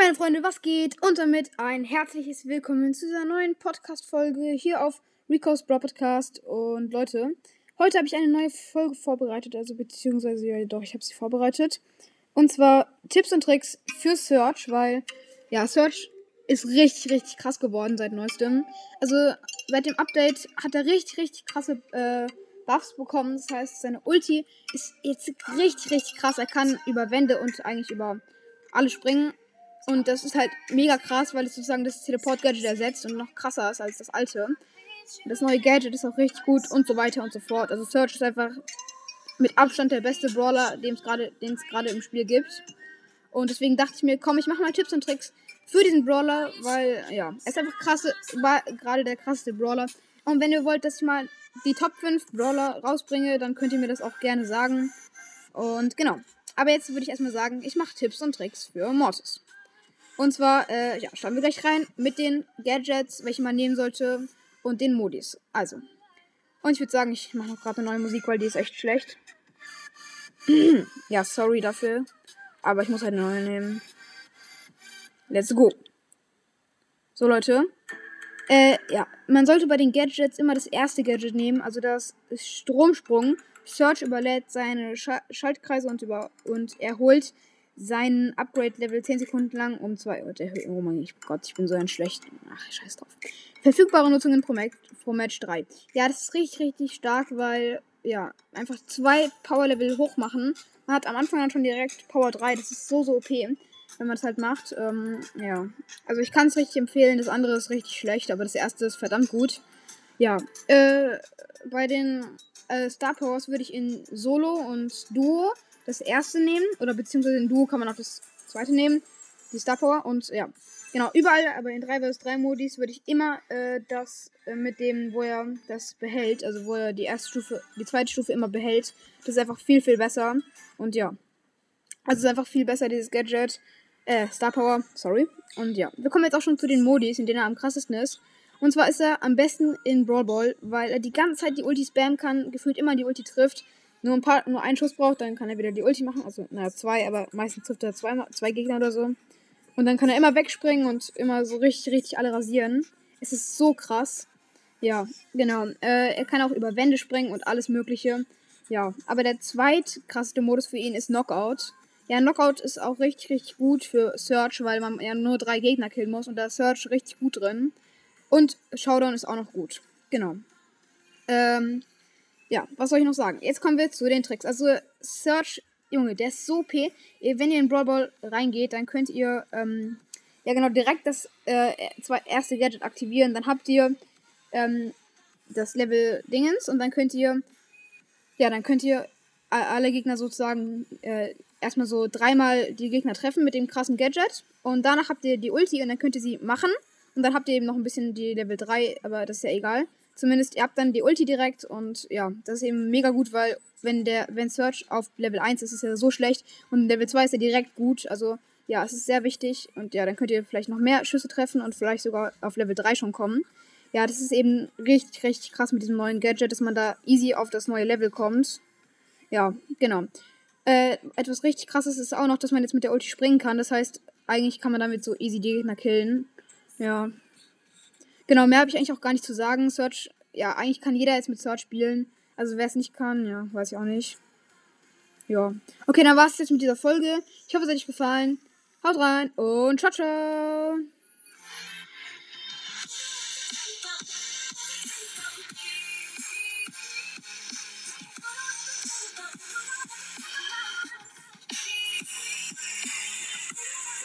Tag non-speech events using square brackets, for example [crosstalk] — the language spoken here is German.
meine Freunde, was geht? Und damit ein herzliches Willkommen zu dieser neuen Podcast-Folge hier auf Rico's Bro Podcast. Und Leute, heute habe ich eine neue Folge vorbereitet, also beziehungsweise, ja doch, ich habe sie vorbereitet. Und zwar Tipps und Tricks für Search, weil, ja, Search ist richtig, richtig krass geworden seit neuestem. Also, seit dem Update hat er richtig, richtig krasse, äh, Buffs bekommen. Das heißt, seine Ulti ist jetzt richtig, richtig krass. Er kann über Wände und eigentlich über alle springen. Und das ist halt mega krass, weil es sozusagen das Teleport-Gadget ersetzt und noch krasser ist als das alte. Das neue Gadget ist auch richtig gut und so weiter und so fort. Also Search ist einfach mit Abstand der beste Brawler, den es gerade im Spiel gibt. Und deswegen dachte ich mir, komm, ich mache mal Tipps und Tricks für diesen Brawler, weil, ja, er ist einfach krasse, war gerade der krasseste Brawler. Und wenn ihr wollt, dass ich mal die Top 5 Brawler rausbringe, dann könnt ihr mir das auch gerne sagen. Und genau. Aber jetzt würde ich erstmal sagen, ich mache Tipps und Tricks für Mortis. Und zwar, äh, ja, schauen wir gleich rein mit den Gadgets, welche man nehmen sollte und den Modis. Also. Und ich würde sagen, ich mache noch gerade eine neue Musik, weil die ist echt schlecht. [clears throat] ja, sorry dafür. Aber ich muss halt eine neue nehmen. Let's go. So, Leute. Äh, ja. Man sollte bei den Gadgets immer das erste Gadget nehmen, also das Stromsprung. Search überlädt seine Sch Schaltkreise und, über und erholt sein Upgrade-Level 10 Sekunden lang um 2 Uhr erhöhen. Oh mein Gott, ich bin so ein schlecht. Ach, scheiß drauf. Verfügbare Nutzungen pro, Match, pro Match 3. Ja, das ist richtig, richtig stark, weil, ja, einfach zwei Power-Level hoch machen. Man hat am Anfang dann schon direkt Power 3. Das ist so, so OP, wenn man es halt macht. Ähm, ja. Also ich kann es richtig empfehlen. Das andere ist richtig schlecht, aber das erste ist verdammt gut. Ja. Äh, bei den äh, Star Powers würde ich in Solo und Duo das erste nehmen. Oder beziehungsweise in Duo kann man auch das zweite nehmen. Die Star Power. Und ja, genau, überall, aber in 3 vs 3 Modis würde ich immer äh, das äh, mit dem, wo er das behält, also wo er die erste Stufe, die zweite Stufe immer behält. Das ist einfach viel, viel besser. Und ja. Also ist einfach viel besser, dieses Gadget. Äh, Star Power, sorry. Und ja, wir kommen jetzt auch schon zu den Modis, in denen er am krassesten ist. Und zwar ist er am besten in Brawl Ball, weil er die ganze Zeit die Ulti spammen kann, gefühlt immer die Ulti trifft nur ein paar, nur einen Schuss braucht, dann kann er wieder die Ulti machen. Also, naja, zwei, aber meistens trifft er zwei, zwei Gegner oder so. Und dann kann er immer wegspringen und immer so richtig, richtig alle rasieren. Es ist so krass. Ja, genau. Äh, er kann auch über Wände springen und alles Mögliche. Ja, aber der zweitkrasseste Modus für ihn ist Knockout. Ja, Knockout ist auch richtig, richtig gut für Search, weil man ja nur drei Gegner killen muss und da ist Search richtig gut drin. Und Showdown ist auch noch gut. Genau. Ähm, ja, was soll ich noch sagen? Jetzt kommen wir zu den Tricks. Also Search, Junge, der ist so OP. Wenn ihr in Brawl Ball reingeht, dann könnt ihr, ähm, ja genau, direkt das äh, erste Gadget aktivieren. Dann habt ihr ähm, das Level Dingens und dann könnt ihr, ja, dann könnt ihr alle Gegner sozusagen äh, erstmal so dreimal die Gegner treffen mit dem krassen Gadget. Und danach habt ihr die Ulti und dann könnt ihr sie machen. Und dann habt ihr eben noch ein bisschen die Level 3, aber das ist ja egal. Zumindest, ihr habt dann die Ulti direkt und ja, das ist eben mega gut, weil wenn der, wenn Search auf Level 1 ist, ist er so schlecht und Level 2 ist er direkt gut. Also ja, es ist sehr wichtig und ja, dann könnt ihr vielleicht noch mehr Schüsse treffen und vielleicht sogar auf Level 3 schon kommen. Ja, das ist eben richtig, richtig krass mit diesem neuen Gadget, dass man da easy auf das neue Level kommt. Ja, genau. Äh, etwas richtig krasses ist auch noch, dass man jetzt mit der Ulti springen kann. Das heißt, eigentlich kann man damit so easy die Gegner killen. Ja, Genau, mehr habe ich eigentlich auch gar nicht zu sagen. Search, ja, eigentlich kann jeder jetzt mit Search spielen. Also wer es nicht kann, ja, weiß ich auch nicht. Ja. Okay, dann war es jetzt mit dieser Folge. Ich hoffe, es hat euch gefallen. Haut rein und ciao, ciao.